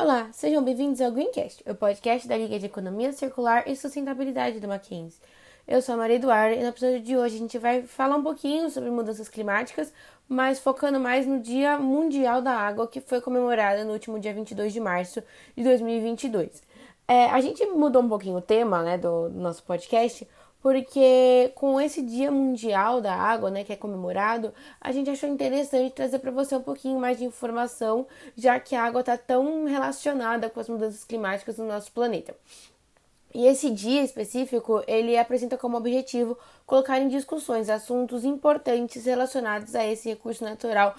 Olá, sejam bem-vindos ao Greencast, o podcast da Liga de Economia Circular e Sustentabilidade do Mackenzie. Eu sou a Maria Eduarda e no episódio de hoje a gente vai falar um pouquinho sobre mudanças climáticas, mas focando mais no Dia Mundial da Água, que foi comemorado no último dia 22 de março de 2022. É, a gente mudou um pouquinho o tema né, do, do nosso podcast, porque com esse Dia Mundial da Água, né, que é comemorado, a gente achou interessante trazer para você um pouquinho mais de informação, já que a água está tão relacionada com as mudanças climáticas no nosso planeta. E esse dia específico, ele apresenta como objetivo colocar em discussões assuntos importantes relacionados a esse recurso natural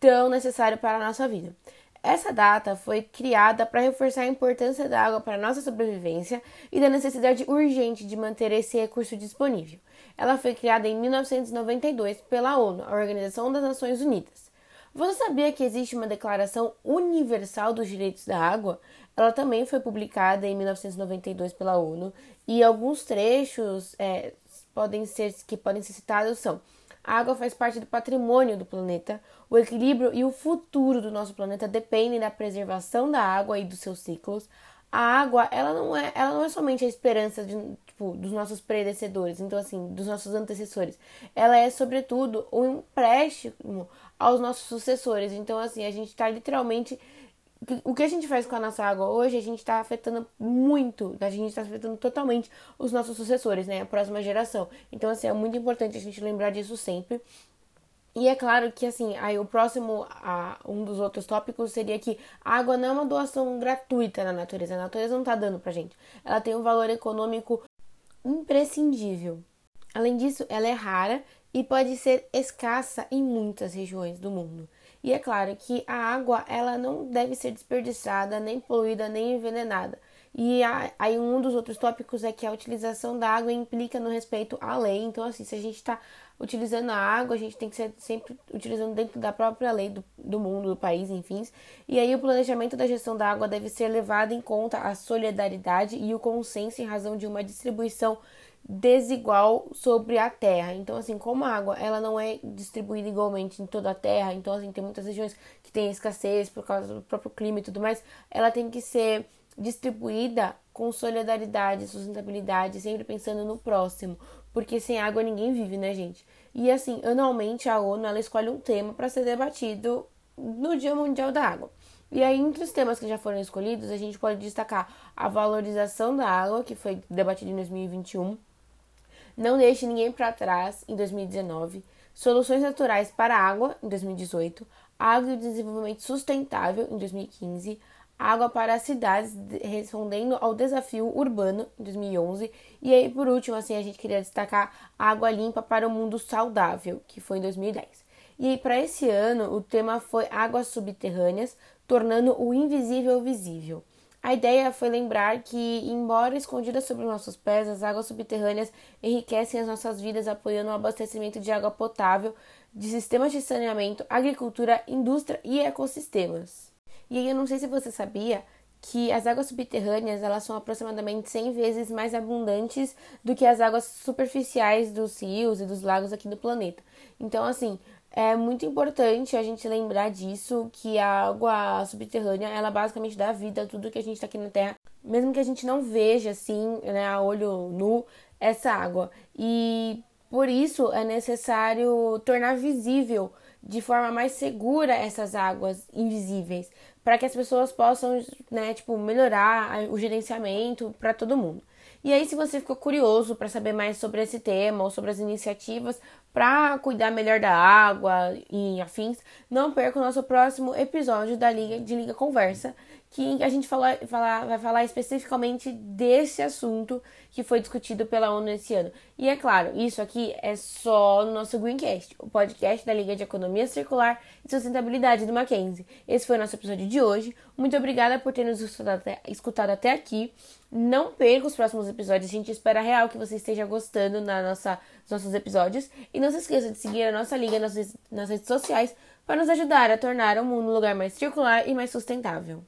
tão necessário para a nossa vida. Essa data foi criada para reforçar a importância da água para nossa sobrevivência e da necessidade urgente de manter esse recurso disponível. Ela foi criada em 1992 pela ONU, a Organização das Nações Unidas. Você sabia que existe uma Declaração Universal dos Direitos da Água? Ela também foi publicada em 1992 pela ONU e alguns trechos é, podem ser que podem ser citados são a água faz parte do patrimônio do planeta. O equilíbrio e o futuro do nosso planeta dependem da preservação da água e dos seus ciclos. A água, ela não é, ela não é somente a esperança de, tipo, dos nossos predecessores, então assim, dos nossos antecessores. Ela é sobretudo um empréstimo aos nossos sucessores. Então assim, a gente está literalmente o que a gente faz com a nossa água hoje, a gente está afetando muito, a gente está afetando totalmente os nossos sucessores, né? A próxima geração. Então, assim, é muito importante a gente lembrar disso sempre. E é claro que, assim, aí o próximo, a, um dos outros tópicos seria que a água não é uma doação gratuita na natureza. A natureza não está dando pra gente. Ela tem um valor econômico imprescindível. Além disso, ela é rara e pode ser escassa em muitas regiões do mundo. E é claro que a água ela não deve ser desperdiçada, nem poluída, nem envenenada. E aí um dos outros tópicos é que a utilização da água implica no respeito à lei. Então, assim, se a gente está utilizando a água, a gente tem que ser sempre utilizando dentro da própria lei do, do mundo, do país, enfim. E aí o planejamento da gestão da água deve ser levado em conta a solidariedade e o consenso em razão de uma distribuição desigual sobre a terra. Então, assim, como a água ela não é distribuída igualmente em toda a terra, então, assim, tem muitas regiões que têm escassez por causa do próprio clima e tudo mais, ela tem que ser distribuída com solidariedade, sustentabilidade, sempre pensando no próximo, porque sem água ninguém vive, né, gente? E assim, anualmente a ONU ela escolhe um tema para ser debatido no Dia Mundial da Água. E aí, entre os temas que já foram escolhidos, a gente pode destacar a valorização da água, que foi debatida em 2021, não Deixe Ninguém para Trás, em 2019, Soluções Naturais para a Água, em 2018, Água e Desenvolvimento Sustentável, em 2015, Água para as Cidades, respondendo ao desafio urbano, em 2011, e aí, por último, assim, a gente queria destacar Água Limpa para o Mundo Saudável, que foi em 2010. E aí, para esse ano, o tema foi Águas Subterrâneas, tornando o invisível visível. A ideia foi lembrar que, embora escondidas sobre nossos pés, as águas subterrâneas enriquecem as nossas vidas, apoiando o abastecimento de água potável, de sistemas de saneamento, agricultura, indústria e ecossistemas. E aí eu não sei se você sabia que as águas subterrâneas elas são aproximadamente 100 vezes mais abundantes do que as águas superficiais dos rios e dos lagos aqui do planeta. Então, assim, é muito importante a gente lembrar disso, que a água subterrânea, ela basicamente dá vida a tudo que a gente está aqui na Terra, mesmo que a gente não veja assim, né, a olho nu, essa água. E por isso é necessário tornar visível de forma mais segura essas águas invisíveis, para que as pessoas possam, né, tipo, melhorar o gerenciamento para todo mundo. E aí, se você ficou curioso para saber mais sobre esse tema ou sobre as iniciativas para cuidar melhor da água e afins, não perca o nosso próximo episódio da Liga de Liga Conversa, que a gente fala, fala, vai falar especificamente desse assunto que foi discutido pela ONU esse ano. E é claro, isso aqui é só no nosso Greencast, o podcast da Liga de Economia Circular e Sustentabilidade do Mackenzie. Esse foi o nosso episódio de hoje. Muito obrigada por ter nos escutado até, escutado até aqui. Não perca os próximos episódios, a gente espera real que você esteja gostando na nossa, dos nossos episódios. E não se esqueça de seguir a nossa liga nas, nas redes sociais para nos ajudar a tornar o mundo um lugar mais circular e mais sustentável.